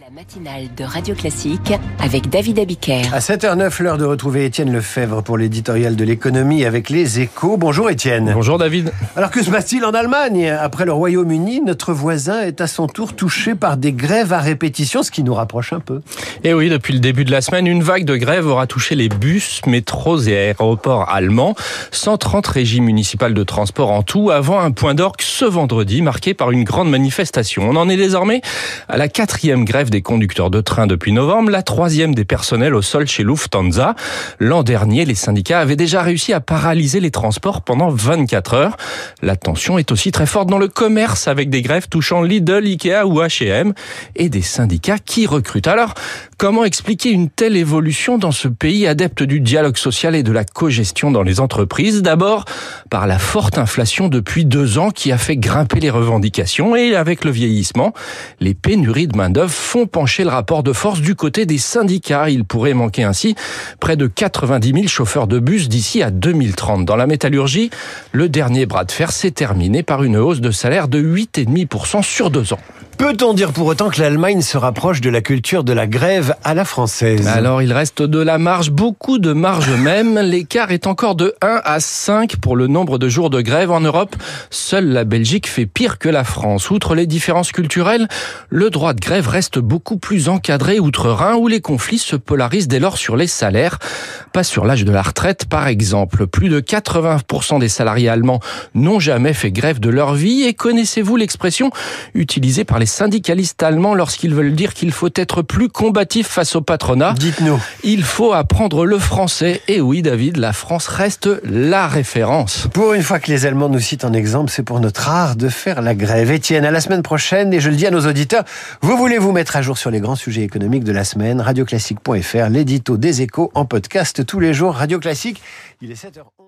La matinale de Radio Classique avec David Abiker. À 7h09, l'heure de retrouver Étienne Lefebvre pour l'éditorial de l'économie avec les échos. Bonjour Étienne. Bonjour David. Alors que se passe-t-il en Allemagne? Après le Royaume-Uni, notre voisin est à son tour touché par des grèves à répétition, ce qui nous rapproche un peu. Et oui, depuis le début de la semaine, une vague de grèves aura touché les bus, métros et aéroports allemands. 130 régies municipales de transport en tout, avant un point d'orgue ce vendredi marqué par une grande manifestation. On en est désormais à la quatrième grève des conducteurs de train depuis novembre, la troisième des personnels au sol chez Lufthansa. L'an dernier, les syndicats avaient déjà réussi à paralyser les transports pendant 24 heures. La tension est aussi très forte dans le commerce avec des grèves touchant Lidl, Ikea ou H&M et des syndicats qui recrutent. Alors, comment expliquer une telle évolution dans ce pays adepte du dialogue social et de la cogestion dans les entreprises? D'abord, par la forte inflation depuis deux ans qui a fait grimper les revendications et avec le vieillissement, les pénuries de main-d'œuvre pencher le rapport de force du côté des syndicats. Il pourrait manquer ainsi près de 90 000 chauffeurs de bus d'ici à 2030. Dans la métallurgie, le dernier bras de fer s'est terminé par une hausse de salaire de 8,5% sur deux ans. Peut-on dire pour autant que l'Allemagne se rapproche de la culture de la grève à la française? Alors il reste de la marge, beaucoup de marge même. L'écart est encore de 1 à 5 pour le nombre de jours de grève en Europe. Seule la Belgique fait pire que la France. Outre les différences culturelles, le droit de grève reste beaucoup plus encadré outre-Rhin où les conflits se polarisent dès lors sur les salaires. Pas sur l'âge de la retraite par exemple. Plus de 80% des salariés allemands n'ont jamais fait grève de leur vie. Et connaissez-vous l'expression utilisée par les syndicalistes allemands lorsqu'ils veulent dire qu'il faut être plus combatif face au patronat? Dites-nous. Il faut apprendre le français. Et oui, David, la France reste la référence. Pour une fois que les Allemands nous citent en exemple, c'est pour notre art de faire la grève. Étienne, à la semaine prochaine. Et je le dis à nos auditeurs, vous voulez vous mettre à jour sur les grands sujets économiques de la semaine? Radioclassique.fr, l'édito des échos en podcast tous les jours. Radio Classique, il est 7h11.